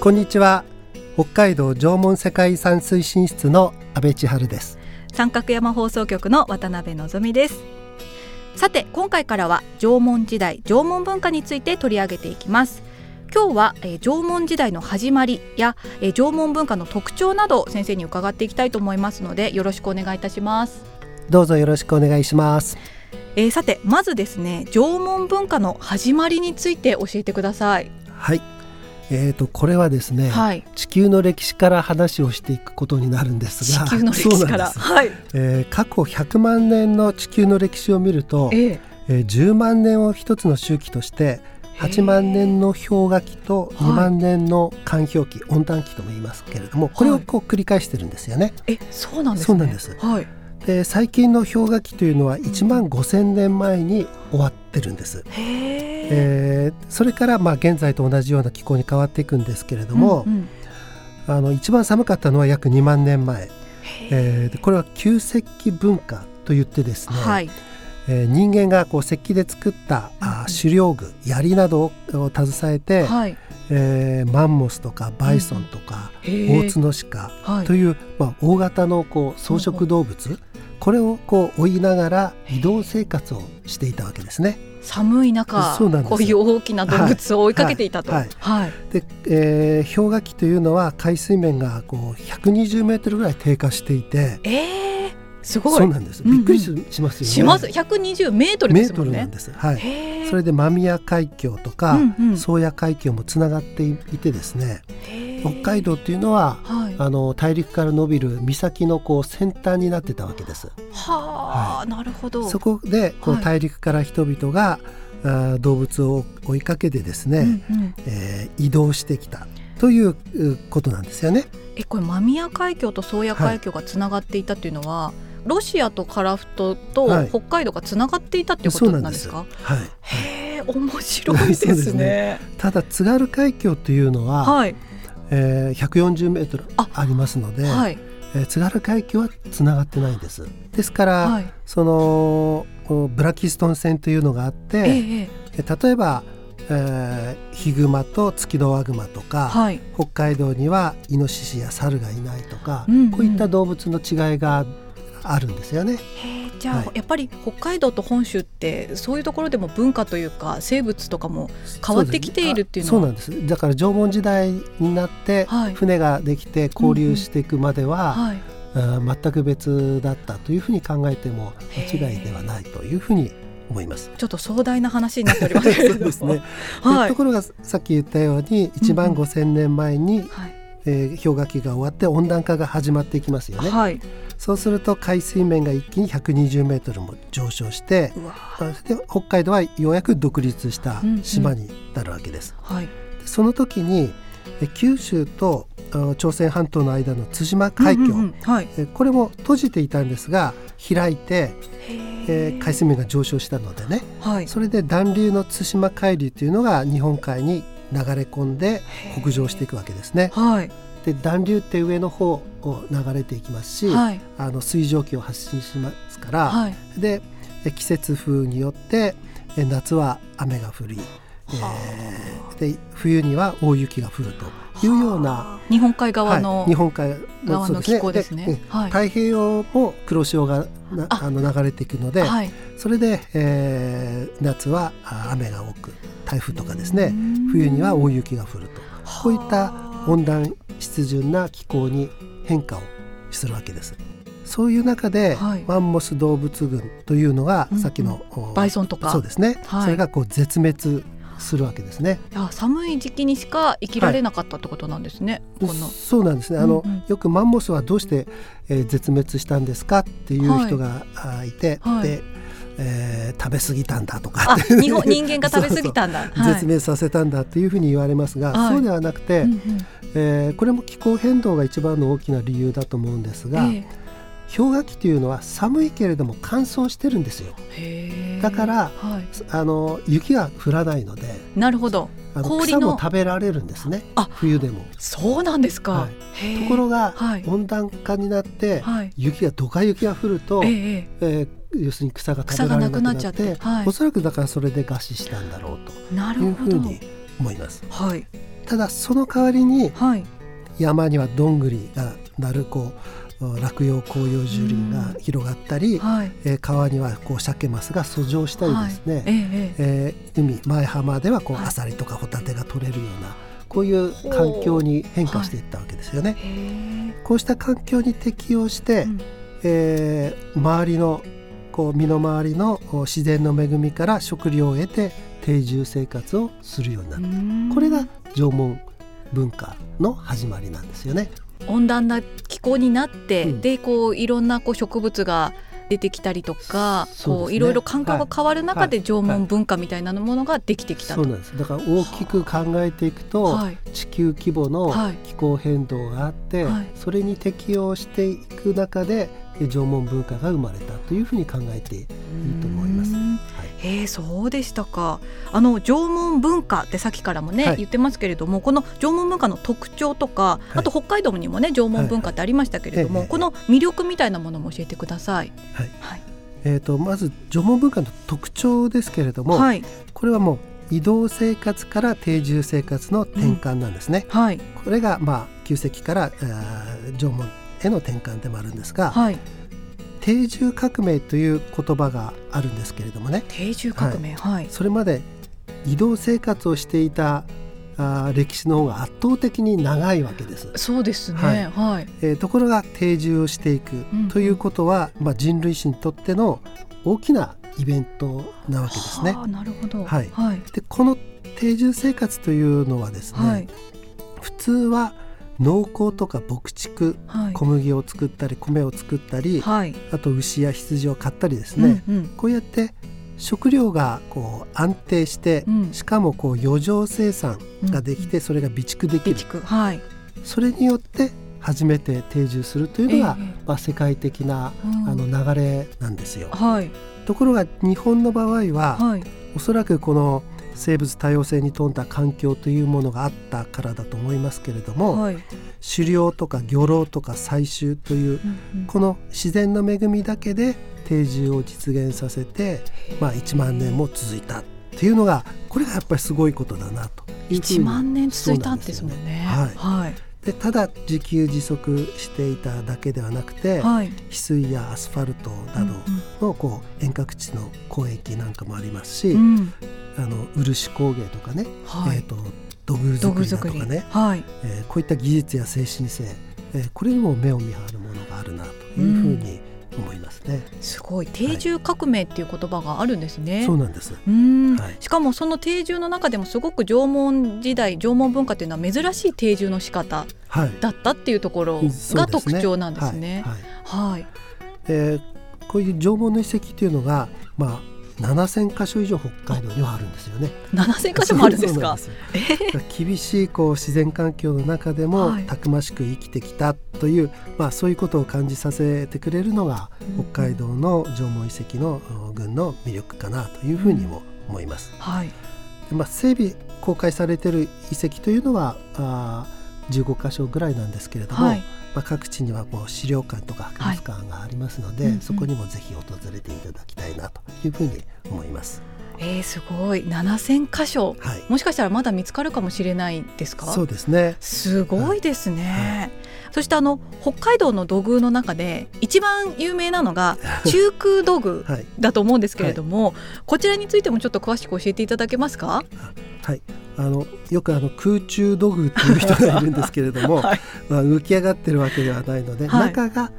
こんにちは。北海道縄文世界遺産推進室の安倍千春です。三角山放送局の渡辺望です。さて今回からは縄文時代縄文文化について取り上げていきます。今日は、えー、縄文時代の始まりや、えー、縄文文化の特徴など先生に伺っていきたいと思いますのでよろしくお願いいたします。どうぞよろしくお願いします。えー、さてまずですね縄文文化の始まりについて教えてください。はいえーと、これはですね、はい、地球の歴史から話をしていくことになるんですが地球の歴史から、はい、えー、過去100万年の地球の歴史を見ると、えー、えー、10万年を一つの周期として8万年の氷河期と2万年の寒氷期、温暖期とも言いますけれどもこれをこう繰り返してるんですよね。えそうなんです、ね、そうなんです、はいで最近の氷河期というのは1万5,000年前に終わってるんです。えー、それからまあ現在と同じような気候に変わっていくんですけれども、うんうん、あの一番寒かったのは約2万年前、えー、これは旧石器文化といってですね、はい、えー、人間がこう石器で作った、あ狩猟具槍などを携えて、はい、えー、マンモスとかバイソンとか、うん、オオツノシカという、はい、まあ、大型のこう草食動物、これをこう追いながら移動生活をしていたわけですね。寒い中こういう大きな動物を追いかけていたと。はい、はい、で、えー、氷河期というのは海水面がこう120メートルぐらい低下していて。えーすごいそうなんです。びっくりしますよね。します。百二十メートルですもんね。なんです。はい。それで間宮海峡とか、宗谷海峡もつながっていてですね。北海道っていうのは、はい、あの大陸から伸びる岬のこう先端になってたわけです。はあ、はい、なるほど。そこでこう大陸から人々が、はい、動物を追いかけてですね、うんうん、えー、移動してきた。ということなんですよね。えこれ間宮海峡と宗谷海峡がつながっていたっていうのは、はい。ロシアとカラフトと北海道がつながっていたっていうことなんですか？はい、へえ面白いですね。ね、ただ津軽海峡というのは、はいえー、140メートルありますので、はい。えー、津軽海峡はつながってないんです。ですから、はい、そのブラキストン線というのがあって、えー、例えばえー、ヒグマとツキノワグマとか、はい、北海道にはイノシシやサルがいないとか、うんうん、こういった動物の違いがあるんですよね。じゃあ、はい、やっぱり北海道と本州ってそういうところでも文化というか生物とかも変わってきているっていうのはそうなんです。だから縄文時代になって船ができて交流していくまでは、はい。全く別だったというふうに考えても間違いではないというふうに思います。ちょっと壮大な話になっておりますけれども。ですね。はい、ところがさっき言ったように1万5千年前に、はい。えー、氷河期が終わって温暖化が始まっていきますよね。はい、そうすると海水面が一気に120メートルも上昇してで北海道はようやく独立した島になるわけです。うんうんはい、その時に九州と朝鮮半島の間の対馬海峡、うんうんうんはい、これも閉じていたんですが開いて、えー、海水面が上昇したのでね、はい、それで暖流の対馬海流というのが日本海に流れ込んで北上していくわけですね。はい、で暖流って上の方を流れていきますし、はい、あの水蒸気を発信しますから、はい、で季節風によって夏は雨が降り、えー、で冬には大雪が降るというような日本海側の、はい、日本海側の気候ですね、はい、太平洋も黒潮があ。の流れていくので、はい、それで、えー、夏は雨が多く台風とかですね。冬には大雪が降ると。こういった温暖湿潤な気候に変化をするわけです。そういう中で、はい、マンモス動物群というのが、うん、さっきのバイソンとか。そうですね、はい、それがこう絶滅するわけですね。いや寒い時期にしか生きられなかったってことなんですね。はい、そうなんですね。あの、うんうん、よくマンモスはどうして、えー、絶滅したんですかっていう人が、はい、いて、はい、で、えー、食べ過ぎたんだとか。日本 人間が食べ過ぎたんだ。絶滅させたんだっていうふうに言われますが、そうではなくて、うんうん、えー、これも気候変動が一番の大きな理由だと思うんですが。えー氷河期というのは寒いけれども乾燥してるんですよ。だから、はい、あの雪が降らないのでなるほど。あの草も食べられるんですね。冬でも。そうなんですか、はい、ところが、はい、温暖化になって、雪がどか雪が降ると、えー、えー、要するに草が食べられなくなっちゃって、はい、おそらくだからそれで餓死したんだろうというふうに思います。はい、ただその代わりに、はい、山にはどんぐりがなるこう落葉紅葉樹林が広がったり、はい、えー、川にはこう鮭マスが遡上したりですね、はい、えー、えー、海前浜ではこうアサリとかホタテが取れるようなこういう環境に変化していったわけですよね。はい、こうした環境に適応して、うん、えー、周りの身の回りの自然の恵みから食料を得て定住生活をするようになった。これが縄文文化の始まりなんですよね。温暖な気候になって、うん、でこういろんなこう植物が出てきたりとか、ね、こういろいろ環境が変わる中で縄文文化みたいなものができてきたと、はい。はい、そうなんです。だから大きく考えていくと、はい、地球規模の気候変動があって、それに適応していく中で縄文文化が生まれたというふうに考えていいと思います。へえそうでしたか。あの縄文文化ってさっきからもね、はい、言ってますけれどもこの縄文文化の特徴とか、はい、あと北海道にもね縄文文化ってありましたけれども、はい、この魅力みたいなものも教えてください。はい。えーと、まず縄文文化の特徴ですけれども、これはもう移動生活から定住生活の転換なんですね。うん、はい、これがまあ旧石から、えー、縄文への転換でもあるんですが、はい、定住革命という言葉があるんですけれどもね。定住革命、はい、はい、それまで移動生活をしていたあ歴史の方が圧倒的に長いわけです。そうですね、はい、はい、えー、ところが定住をしていくということは、うん、まあ、人類史にとっての大きなイベントなわけですね。なるほど、はい、はい、でこの定住生活というのはですね、はい、普通は農耕とか牧畜、はい、小麦を作ったり米を作ったり、はい、あと牛や羊を飼ったりですね、うんうん、こうやって食料がこう安定して、うん、しかもこう余剰生産ができて、それが備蓄できる、はい、それによって初めて定住するというのが、えー、まあ、世界的な、うん、あの流れなんですよ。はい、ところが日本の場合は、はい、おそらくこの生物多様性に富んだ環境というものがあったからだと思いますけれども、はい、狩猟とか漁労とか採集という、うんうん、この自然の恵みだけで定住を実現させて、まあ、1万年も続いたっていうのがこれがやっぱりすごいことだなと。いうふうに1万年続いたんですもんね。はい、はい。でただ自給自足していただけではなくて、はい、翡翠やアスファルトなどのこう遠隔地の交易なんかもありますし、うん、あの漆工芸とかね、はい、えーと、土偶作りだとかね、はい。えー、こういった技術や精神性、えー、これにも目を見張るものがあるなというふうに、思いますね。すごい。定住革命っていう言葉があるんですね。はい、そうなんです。うん、はい、しかもその定住の中でもすごく縄文時代縄文文化っていうのは珍しい定住の仕方だったっていうところが特徴なんですね。はい。はい、えー、こういう縄文の遺跡っていうのがまあ7000箇所以上北海道にはあるんですよね。7000箇所もあるんですか？す厳しいこう自然環境の中でもたくましく生きてきたという、まあそういうことを感じさせてくれるのが北海道の縄文遺跡の群の魅力かなというふうにも思います。はい。まあ整備公開されている遺跡というのはあ15箇所ぐらいなんですけれども。はいまあ、各地にはもう資料館とか博物館がありますので、はいうんうん、そこにもぜひ訪れていただきたいなというふうに思います。えー、すごい。7000箇所、はい、もしかしたらまだ見つかるかもしれないですか？そうですね。すごいですね、はい。そしてあの北海道の土偶の中で一番有名なのが 中空土偶だと思うんですけれども、はい。はい、こちらについてもちょっと詳しく教えていただけますか？はい。あのよくあの空中土偶っていう人がいるんですけれども、はい、まあ、浮き上がってるわけではないので、中が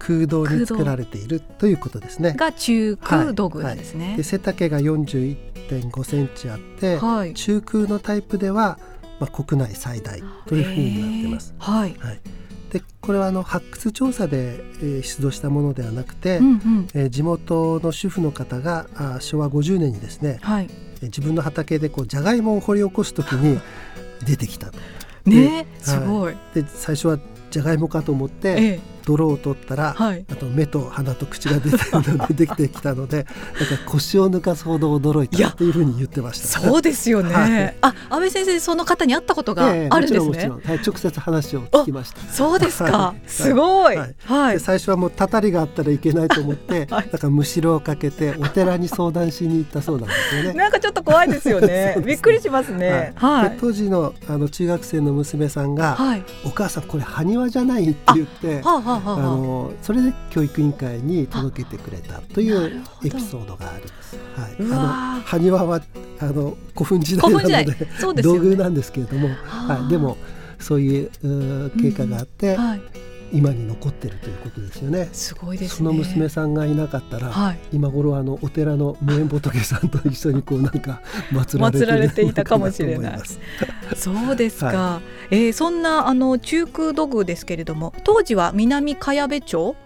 空洞に作られているということですね。が中空土偶ですね。で背丈が41.5センチあって、中空のタイプではまあ国内最大というふうになってます。はい、はい。でこれはあの発掘調査で、えー、出土したものではなくて、うんうん、えー、地元の主婦の方があ昭和50年にですね、はい、えー、自分の畑でこうじゃがいもを掘り起こす時に 出てきたと。ねすごい、で最初はじゃがいもかと思って、ええ、泥を取ったら、はい、あと目と鼻と口が出て出てきたので なんか腰を抜かすほど驚いたというふうに言ってました、そうですよね、はい、あ安倍先生その方に会ったことがあるんですね、はい、直接話を聞きました。そうですか、すごい、はい、最初はもうたたりがあったらいけないと思って、はい、なんかむしろをかけてお寺に相談しに行ったそうなんですよね。なんかちょっと怖いですよね。びっくりしますね、はい。当時のあの中学生の娘さんが、お母さんこれ埴輪じゃないって言って、はあはああのそれで教育委員会に届けてくれたというエピソードがあるんです。はい、あの埴輪はあの古墳時代なので、ね、道具なんですけれども、はい、でもそういう経過があって、うん。はい、今に残ってるということですよね。すごいです、ね、その娘さんがいなかったら、はい、今頃あのお寺の無縁仏さんと一緒にこうなんか 祀られていたかもしれない。そうですか。はい、えー、そんなあの中空土偶ですけれども、当時は南茅部町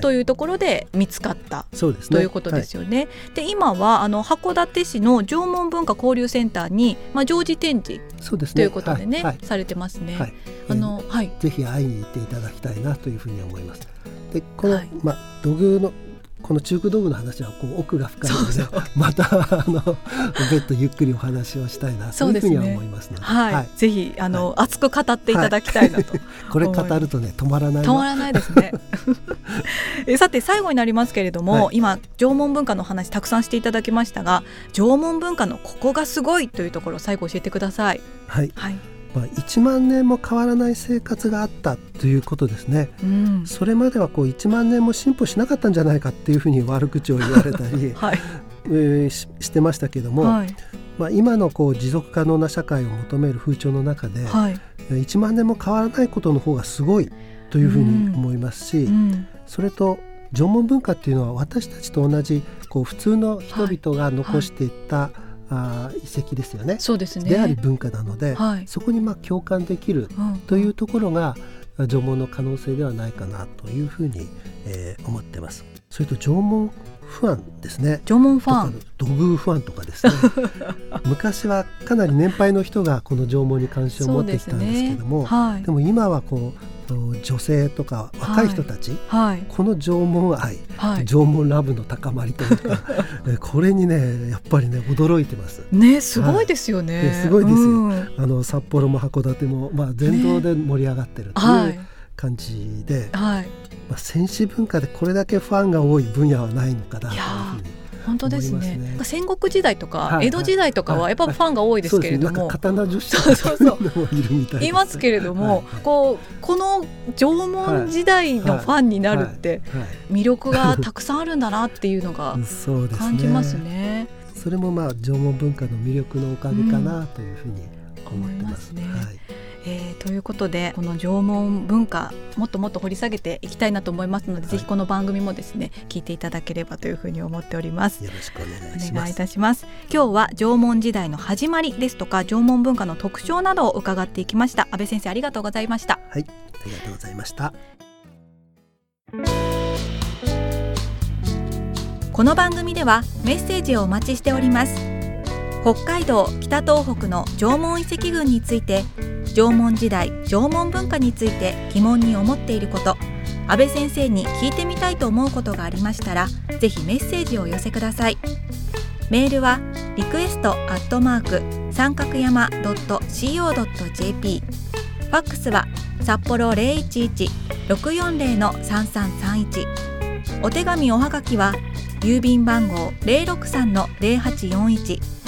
というところで見つかった、はいはい、ということですよね。はい、で今はあの函館市の縄文文化交流センターにまあ常時展示ね、ということでね、はい、されてますね。はい、あの、はい、ぜひ会いに行っていただきたいなというふうに思います。でこの、まあ土偶のこの中空道具の話はこう奥が深いのでまたあの別途ゆっくりお話をしたいなというふうには思いますので、ね、はい、はい、ぜひあの、はい、熱く語っていただきたいなと、はい、これ語るとね止まらない止まらないですね。えさて最後になりますけれども、今縄文文化の話たくさんしていただきましたが縄文文化のここがすごいというところ最後教えてください。はい、はいまあ、1万年も変わらない生活があったということですね、うん、それまではこう1万年も進歩しなかったんじゃないかっていうふうに悪口を言われたり、はい。えー、ししてましたけども、はい、まあ、今のこう持続可能な社会を求める風潮の中で、はい、1万年も変わらないことの方がすごいというふうに思いますし、うん、それと縄文文化っていうのは私たちと同じこう普通の人々が残していった、はいあ遺跡ですよね。そうですね。であり文化なので、はい、そこにまあ共感できるというところが、縄文の可能性ではないかなというふうに、えー、思ってます。それと縄文ファンですね。縄文ファン土偶ファンとかですね。昔はかなり年配の人がこの縄文に関心を持ってきたんですけどもで、ね。はい、でも今はこう女性とか若い人たち、はい。はい、この縄文愛、縄文ラブの高まりというか これにねやっぱりね驚いてます。ねすごいですよね。すごいですよ。うん、あの札幌も函館もまあ全道で盛り上がってるという感じで、はい。まあ、戦士文化でこれだけファンが多い分野はないのかなというふうに本当ですね、ね、戦国時代とか江戸時代とかはやっぱファンが多いですけれども、刀女子そうそうそう。いますけれども、こうこの縄文時代のファンになるって魅力がたくさんあるんだなっていうのが 感じますね。それもまあ縄文文化の魅力のおかげかなというふうに思ってます。うん、ますね、はいえー、ということでこの縄文文化もっともっと掘り下げていきたいなと思いますので、はい、ぜひこの番組もですね聞いていただければというふうに思っております。よろしくお願いします。お願いいたします。今日は縄文時代の始まりですとか縄文文化の特徴などを伺っていきました。安倍先生ありがとうございました。はいありがとうございました。この番組ではメッセージをお待ちしております。北海道北東北の縄文遺跡群について縄文時代縄文文化について疑問に思っていること。安倍先生に聞いてみたいと思うことがありましたらぜひメッセージを寄せください。メールはリクエストアットマーク三角山 .co.jp ファックスは札幌011-640-3331お手紙おはがきは郵便番号063-0841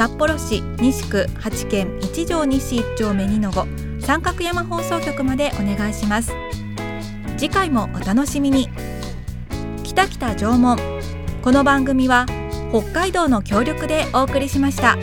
札幌市西区八軒一条西一丁目二の五三角山放送局までお願いします。次回もお楽しみに。北北縄文この番組は北海道の協力でお送りしました。